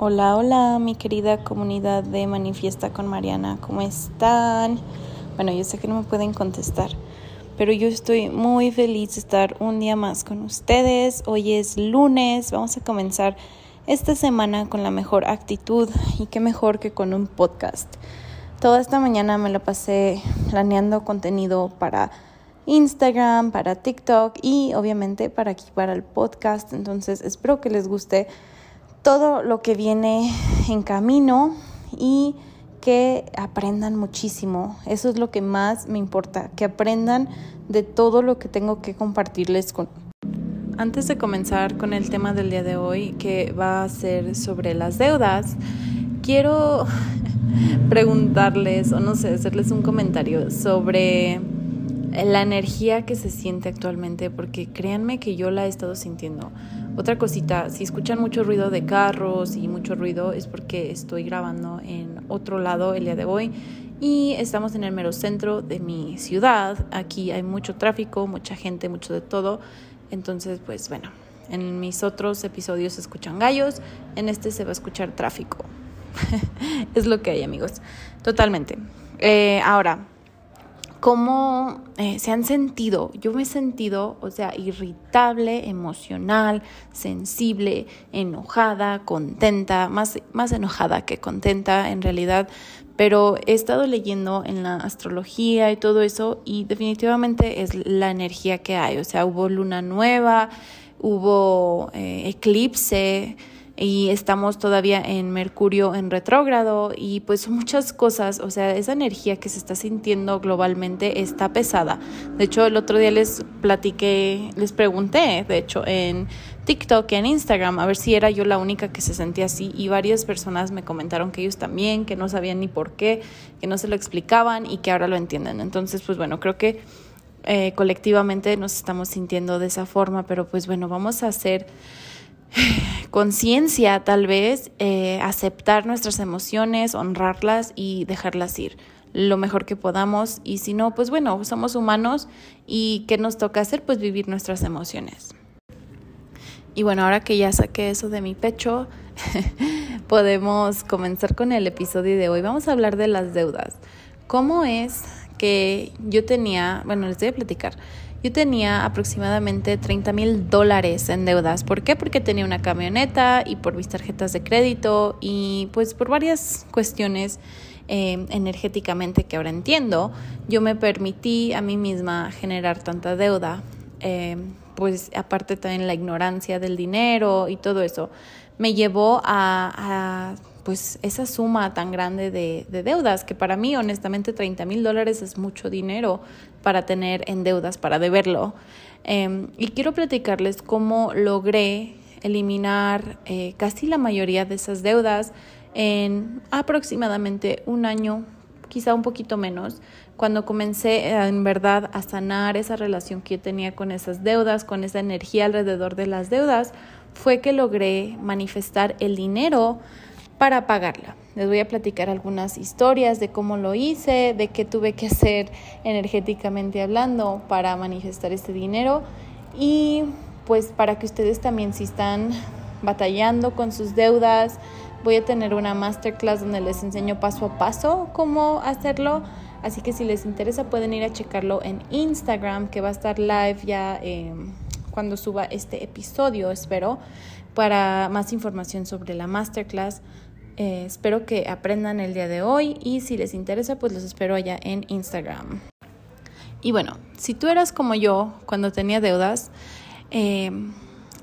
Hola, hola, mi querida comunidad de Manifiesta con Mariana, ¿cómo están? Bueno, yo sé que no me pueden contestar, pero yo estoy muy feliz de estar un día más con ustedes. Hoy es lunes, vamos a comenzar esta semana con la mejor actitud y qué mejor que con un podcast. Toda esta mañana me la pasé planeando contenido para Instagram, para TikTok y obviamente para aquí, para el podcast. Entonces espero que les guste todo lo que viene en camino y que aprendan muchísimo. Eso es lo que más me importa, que aprendan de todo lo que tengo que compartirles con. Antes de comenzar con el tema del día de hoy, que va a ser sobre las deudas, quiero preguntarles o no sé, hacerles un comentario sobre la energía que se siente actualmente, porque créanme que yo la he estado sintiendo. Otra cosita, si escuchan mucho ruido de carros y mucho ruido es porque estoy grabando en otro lado el día de hoy y estamos en el mero centro de mi ciudad. Aquí hay mucho tráfico, mucha gente, mucho de todo. Entonces, pues bueno, en mis otros episodios se escuchan gallos, en este se va a escuchar tráfico. es lo que hay, amigos. Totalmente. Eh, ahora, cómo eh, se han sentido. Yo me he sentido, o sea, irritable, emocional, sensible, enojada, contenta, más, más enojada que contenta en realidad, pero he estado leyendo en la astrología y todo eso y definitivamente es la energía que hay, o sea, hubo luna nueva, hubo eh, eclipse y estamos todavía en Mercurio en retrógrado y pues muchas cosas, o sea, esa energía que se está sintiendo globalmente está pesada. De hecho, el otro día les platiqué, les pregunté, de hecho, en TikTok y en Instagram, a ver si era yo la única que se sentía así y varias personas me comentaron que ellos también, que no sabían ni por qué, que no se lo explicaban y que ahora lo entienden. Entonces, pues bueno, creo que eh, colectivamente nos estamos sintiendo de esa forma, pero pues bueno, vamos a hacer conciencia tal vez, eh, aceptar nuestras emociones, honrarlas y dejarlas ir lo mejor que podamos y si no, pues bueno, somos humanos y ¿qué nos toca hacer? Pues vivir nuestras emociones. Y bueno, ahora que ya saqué eso de mi pecho, podemos comenzar con el episodio de hoy. Vamos a hablar de las deudas. ¿Cómo es que yo tenía, bueno, les voy a platicar. Yo tenía aproximadamente 30 mil dólares en deudas. ¿Por qué? Porque tenía una camioneta y por mis tarjetas de crédito y pues por varias cuestiones eh, energéticamente que ahora entiendo, yo me permití a mí misma generar tanta deuda. Eh, pues aparte también la ignorancia del dinero y todo eso, me llevó a, pues esa suma tan grande de, deudas, que para mí honestamente 30 mil dólares es mucho dinero para tener en deudas, para deberlo. Em, y quiero platicarles cómo logré eliminar eh, casi la mayoría de esas deudas en aproximadamente un año, quizá un poquito menos, cuando comencé en verdad a sanar esa relación que yo tenía con esas deudas, con esa energía alrededor de las deudas, fue que logré manifestar el dinero para pagarla. Les voy a platicar algunas historias de cómo lo hice, de qué tuve que hacer energéticamente hablando para manifestar este dinero y pues para que ustedes también si están batallando con sus deudas, voy a tener una masterclass donde les enseño paso a paso cómo hacerlo. Así que si les interesa pueden ir a checarlo en Instagram que va a estar live ya. Eh, cuando suba este episodio, espero, para más información sobre la masterclass. Eh, espero que aprendan el día de hoy y si les interesa, pues los espero allá en Instagram. Y bueno, si tú eras como yo cuando tenía deudas, eh,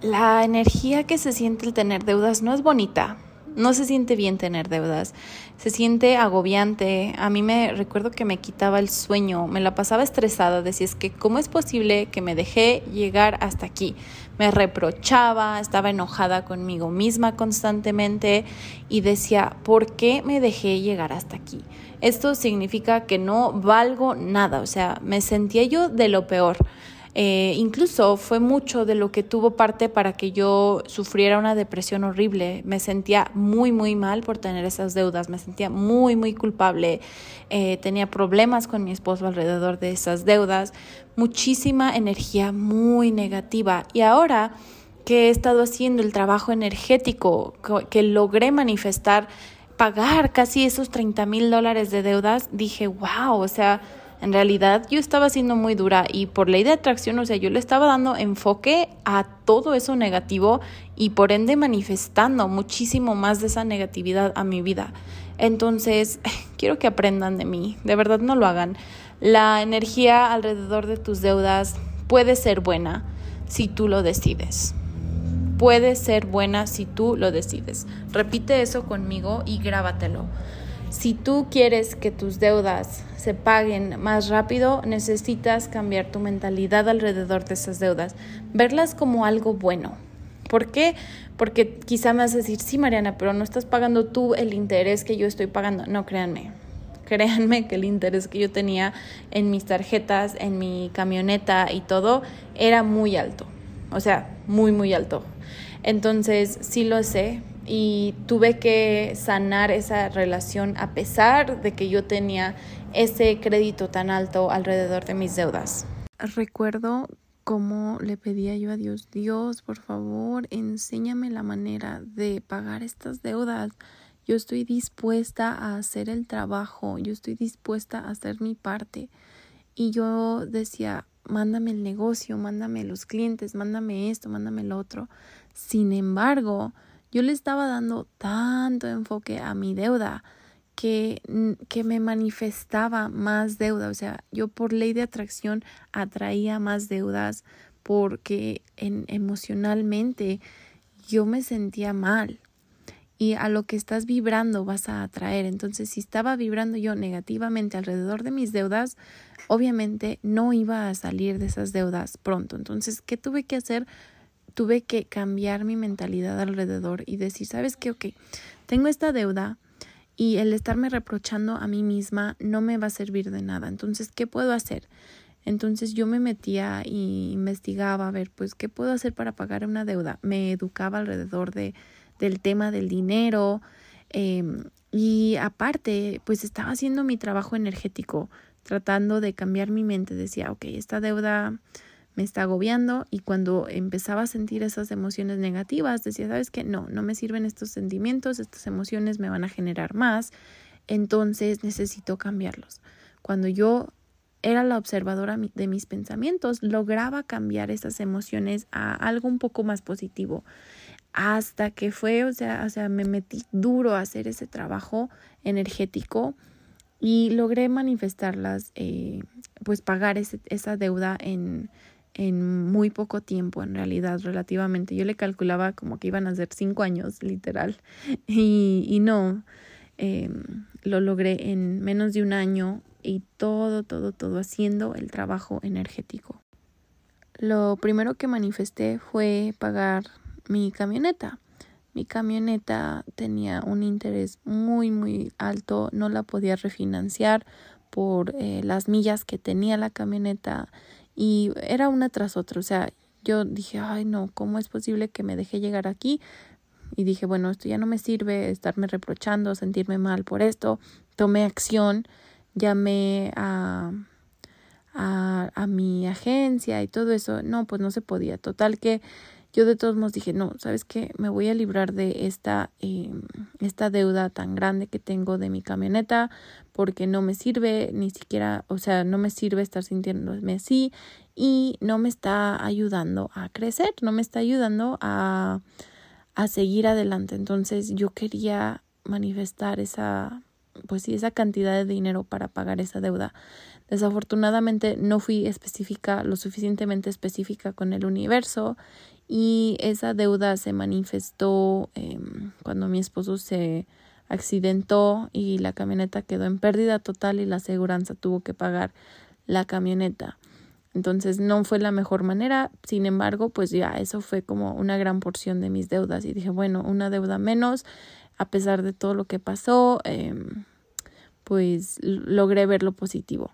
la energía que se siente el tener deudas no es bonita. No se siente bien tener deudas, se siente agobiante. A mí me recuerdo que me quitaba el sueño, me la pasaba estresada, decía es que cómo es posible que me dejé llegar hasta aquí. Me reprochaba, estaba enojada conmigo misma constantemente y decía, ¿por qué me dejé llegar hasta aquí? Esto significa que no valgo nada, o sea, me sentía yo de lo peor. Eh, incluso fue mucho de lo que tuvo parte para que yo sufriera una depresión horrible. Me sentía muy, muy mal por tener esas deudas, me sentía muy, muy culpable. Eh, tenía problemas con mi esposo alrededor de esas deudas, muchísima energía muy negativa. Y ahora que he estado haciendo, el trabajo energético, que logré manifestar, pagar casi esos 30 mil dólares de deudas, dije, wow, o sea, en realidad yo estaba siendo muy dura y por ley de atracción, o sea, yo le estaba dando enfoque a todo eso negativo y por ende manifestando muchísimo más de esa negatividad a mi vida. Entonces, quiero que aprendan de mí, de verdad no lo hagan. La energía alrededor de tus deudas puede ser buena si tú lo decides. Puede ser buena si tú lo decides. Repite eso conmigo y grábatelo. Si tú quieres que tus deudas se paguen más rápido, necesitas cambiar tu mentalidad alrededor de esas deudas, verlas como algo bueno. ¿Por qué? Porque quizá me vas a decir, sí, Mariana, pero no estás pagando tú el interés que yo estoy pagando. No, créanme. Créanme que el interés que yo tenía en mis tarjetas, en mi camioneta y todo, era muy alto. O sea, muy, muy alto. Entonces, sí lo sé, y tuve que sanar esa relación a pesar de que yo tenía ese crédito tan alto alrededor de mis deudas. Recuerdo cómo le pedía yo a Dios, Dios, por favor, enséñame la manera de pagar estas deudas. Yo estoy dispuesta a hacer el trabajo, yo estoy dispuesta a hacer mi parte. Y yo decía, mándame el negocio, mándame los clientes, mándame esto, mándame lo otro. Sin embargo, yo le estaba dando tanto enfoque a mi deuda que, que me manifestaba más deuda. O sea, yo por ley de atracción atraía más deudas porque en, emocionalmente yo me sentía mal y a lo que estás vibrando vas a atraer. Entonces, si estaba vibrando yo negativamente alrededor de mis deudas, obviamente no iba a salir de esas deudas pronto. Entonces, ¿qué tuve que hacer? Tuve que cambiar mi mentalidad alrededor y decir, ¿sabes qué? Ok, tengo esta deuda y el estarme reprochando a mí misma no me va a servir de nada. Entonces, ¿qué puedo hacer? Entonces yo me metía y investigaba a ver, pues, ¿qué puedo hacer para pagar una deuda? Me educaba alrededor de, del tema del dinero em, y aparte, pues estaba haciendo mi trabajo energético, tratando de cambiar mi mente. Decía, ok, esta deuda me está agobiando y cuando empezaba a sentir esas emociones negativas decía, ¿sabes qué? No, no me sirven estos sentimientos, estas emociones me van a generar más, entonces necesito cambiarlos. Cuando yo era la observadora de mis pensamientos, lograba cambiar esas emociones a algo un poco más positivo. Hasta que fue, o sea, o sea, me metí duro a hacer ese trabajo energético y logré manifestarlas, eh, pues pagar esa deuda en, en muy poco tiempo, en realidad, relativamente. Yo le calculaba como que iban a ser cinco años, literal. Y, y no, em, lo logré en menos de un año y todo, todo, todo haciendo el trabajo energético. Lo primero que manifesté fue pagar mi camioneta. Mi camioneta tenía un interés muy, muy alto, no la podía refinanciar por eh, las millas que tenía la camioneta y era una tras otra, o sea, yo dije, ay no, ¿cómo es posible que me deje llegar aquí? Y dije, bueno, esto ya no me sirve, estarme reprochando, sentirme mal por esto. Tomé acción, llamé a, a, a mi agencia y todo eso. No, pues no se podía. Total que yo de todos modos dije, no, ¿sabes qué? Me voy a librar de esta, eh, esta deuda tan grande que tengo de mi camioneta porque no me sirve ni siquiera, o sea, no me sirve estar sintiéndome así y no me está ayudando a crecer, no me está ayudando a, a seguir adelante. Entonces yo quería manifestar esa, pues sí, esa cantidad de dinero para pagar esa deuda. Desafortunadamente no fui específica, lo suficientemente específica con el universo y esa deuda se manifestó em, cuando mi esposo se accidentó y la camioneta quedó en pérdida total y la aseguranza tuvo que pagar la camioneta. Entonces no fue la mejor manera, sin embargo, pues ya eso fue como una gran porción de mis deudas y dije, bueno, una deuda menos, a pesar de todo lo que pasó, em, pues logré ver lo positivo.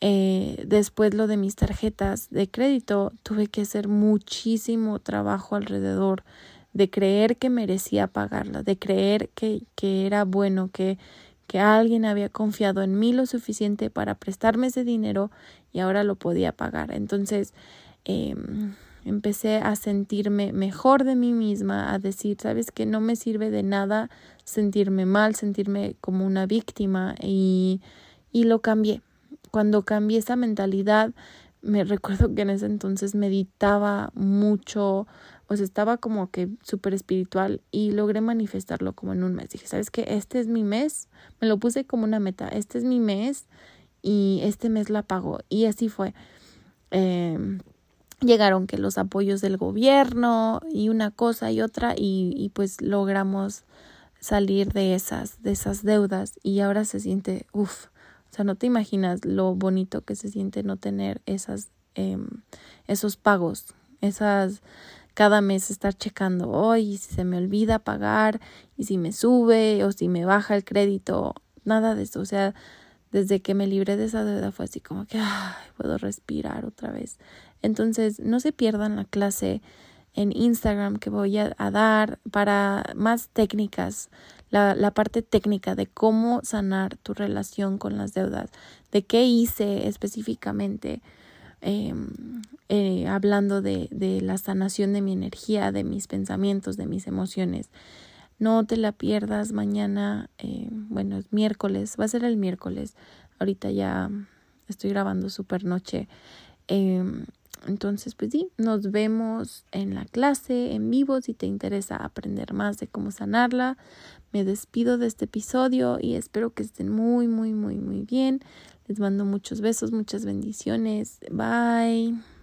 Eh, después lo de mis tarjetas de crédito, tuve que hacer muchísimo trabajo alrededor de creer que merecía pagarla, de creer que, que era bueno, que, que alguien había confiado en mí lo suficiente para prestarme ese dinero y ahora lo podía pagar. Entonces, eh, empecé a sentirme mejor de mí misma, a decir, sabes que no me sirve de nada sentirme mal, sentirme como una víctima y, y lo cambié. Cuando cambié esa mentalidad, me recuerdo que en ese entonces meditaba mucho, o sea, estaba como que súper espiritual y logré manifestarlo como en un mes. Dije, ¿sabes qué? Este es mi mes, me lo puse como una meta, este es mi mes y este mes la pago. Y así fue. Eh, llegaron que los apoyos del gobierno y una cosa y otra y, pues logramos salir de esas, de esas deudas y ahora se siente, uff, o sea, no te imaginas lo bonito que se siente no tener esas, eh, esos pagos, esas, cada mes estar checando, hoy si se me olvida pagar y si me sube o si me baja el crédito, nada de eso, o sea, desde que me libré de esa deuda fue así como que ay, puedo respirar otra vez. Entonces, no se pierdan la clase en Instagram que voy a, dar para más técnicas, la, parte técnica de cómo sanar tu relación con las deudas, de qué hice específicamente, em, eh, hablando de, de la sanación de mi energía, de mis pensamientos, de mis emociones. No te la pierdas mañana, eh, bueno, es miércoles, va a ser el miércoles. Ahorita ya estoy grabando super noche. Eh, entonces, pues sí, nos vemos en la clase en vivo si te interesa aprender más de cómo sanarla. Me despido de este episodio y espero que estén muy, muy, muy, muy bien. Les mando muchos besos, muchas bendiciones. Bye.